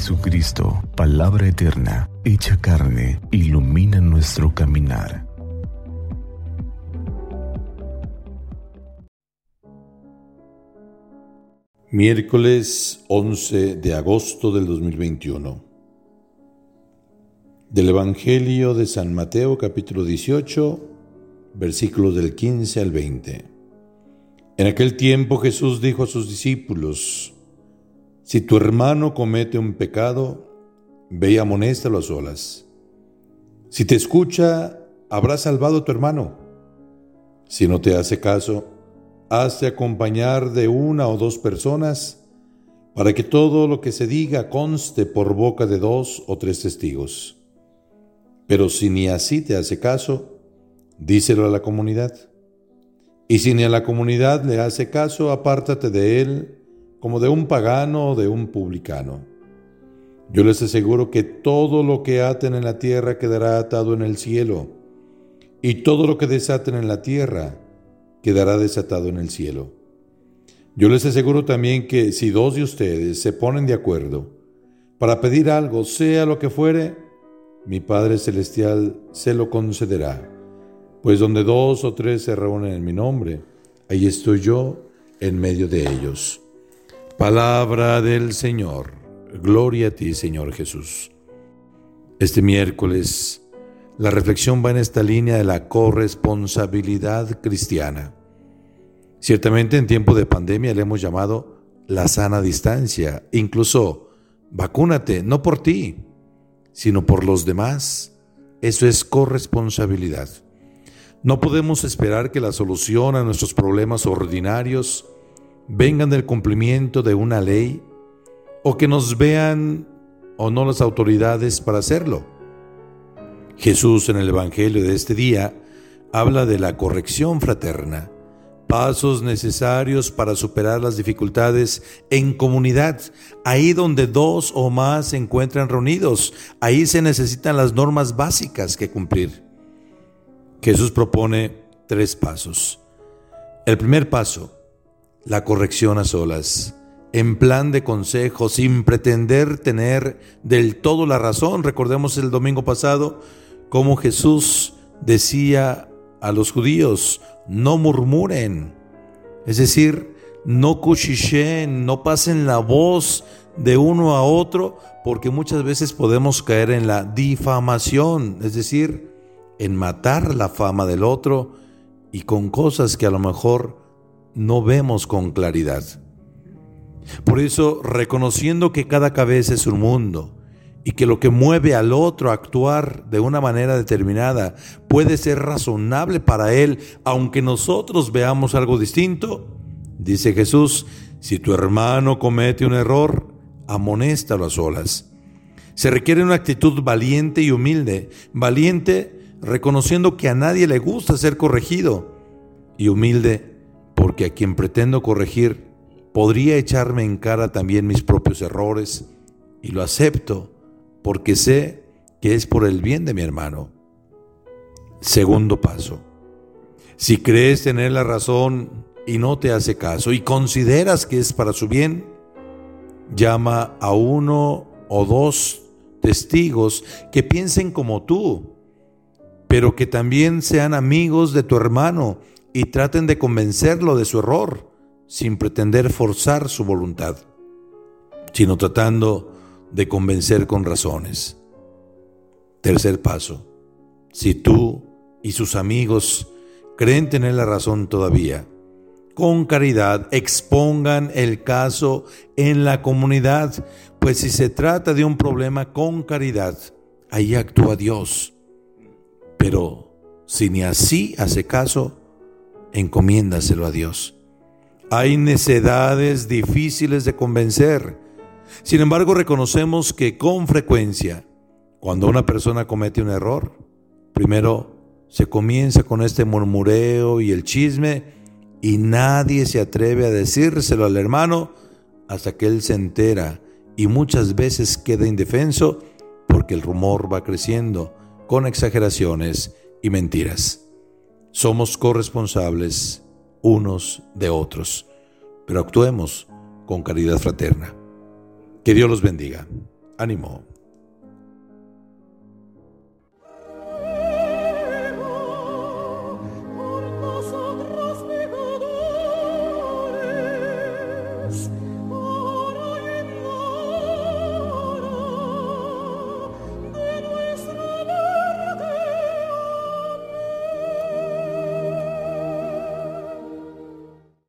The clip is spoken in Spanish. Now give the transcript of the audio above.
Jesucristo, palabra eterna, hecha carne, ilumina nuestro caminar. Miércoles 11 de agosto del 2021. Del Evangelio de San Mateo capítulo 18, versículos del 15 al 20. En aquel tiempo Jesús dijo a sus discípulos, Si tu hermano comete un pecado, ve y amonéstalo a solas. Si te escucha, habrá salvado a tu hermano. Si no te hace caso, hazte acompañar de una o dos personas para que todo lo que se diga conste por boca de dos o tres testigos. Pero si ni así te hace caso, díselo a la comunidad. Y si ni a la comunidad le hace caso, apártate de él como de un pagano o de un publicano. Yo les aseguro que todo lo que aten en la tierra quedará atado en el cielo, y todo lo que desaten en la tierra quedará desatado en el cielo. Yo les aseguro también que si dos de ustedes se ponen de acuerdo para pedir algo, sea lo que fuere, mi Padre Celestial se lo concederá. Pues donde dos o tres se reúnen en mi nombre, ahí estoy yo en medio de ellos. Palabra del Señor. Gloria a ti, Señor Jesús. Este miércoles, la reflexión va en esta línea de la corresponsabilidad cristiana. Ciertamente en tiempo de pandemia le hemos llamado la sana distancia, incluso vacúnate, no por ti, sino por los demás. Eso es corresponsabilidad. No podemos esperar que la solución a nuestros problemas ordinarios vengan del cumplimiento de una ley o que nos vean o no las autoridades para hacerlo. Jesús en el Evangelio de este día habla de la corrección fraterna, pasos necesarios para superar las dificultades en comunidad, ahí donde dos o más se encuentran reunidos, ahí se necesitan las normas básicas que cumplir. Jesús propone tres pasos. El primer paso, la corrección a solas, en plan de consejo, sin pretender tener del todo la razón. Recordemos el domingo pasado cómo Jesús decía a los judíos, no murmuren, es decir, no cuchicheen, no pasen la voz de uno a otro, porque muchas veces podemos caer en la difamación, es decir, en matar la fama del otro y con cosas que a lo mejor no vemos con claridad. Por eso, reconociendo que cada cabeza es un mundo y que lo que mueve al otro a actuar de una manera determinada puede ser razonable para él, aunque nosotros veamos algo distinto, dice Jesús, si tu hermano comete un error, amonéstalo a solas. Se requiere una actitud valiente y humilde, valiente reconociendo que a nadie le gusta ser corregido y humilde porque a quien pretendo corregir podría echarme en cara también mis propios errores y lo acepto porque sé que es por el bien de mi hermano. Segundo paso. Si crees tener la razón y no te hace caso y consideras que es para su bien, llama a uno o dos testigos que piensen como tú pero que también sean amigos de tu hermano y traten de convencerlo de su error, sin pretender forzar su voluntad, sino tratando de convencer con razones. Tercer paso, si tú y sus amigos creen tener la razón todavía, con caridad expongan el caso en la comunidad, pues si se trata de un problema con caridad, ahí actúa Dios pero si ni así hace caso, encomiéndaselo a Dios. Hay necedades difíciles de convencer. Sin embargo, reconocemos que con frecuencia, cuando una persona comete un error, primero se comienza con este murmureo y el chisme y nadie se atreve a decírselo al hermano hasta que él se entera y muchas veces queda indefenso porque el rumor va creciendo con exageraciones y mentiras. Somos corresponsables unos de otros, pero actuemos con caridad fraterna. Que Dios los bendiga. ánimo.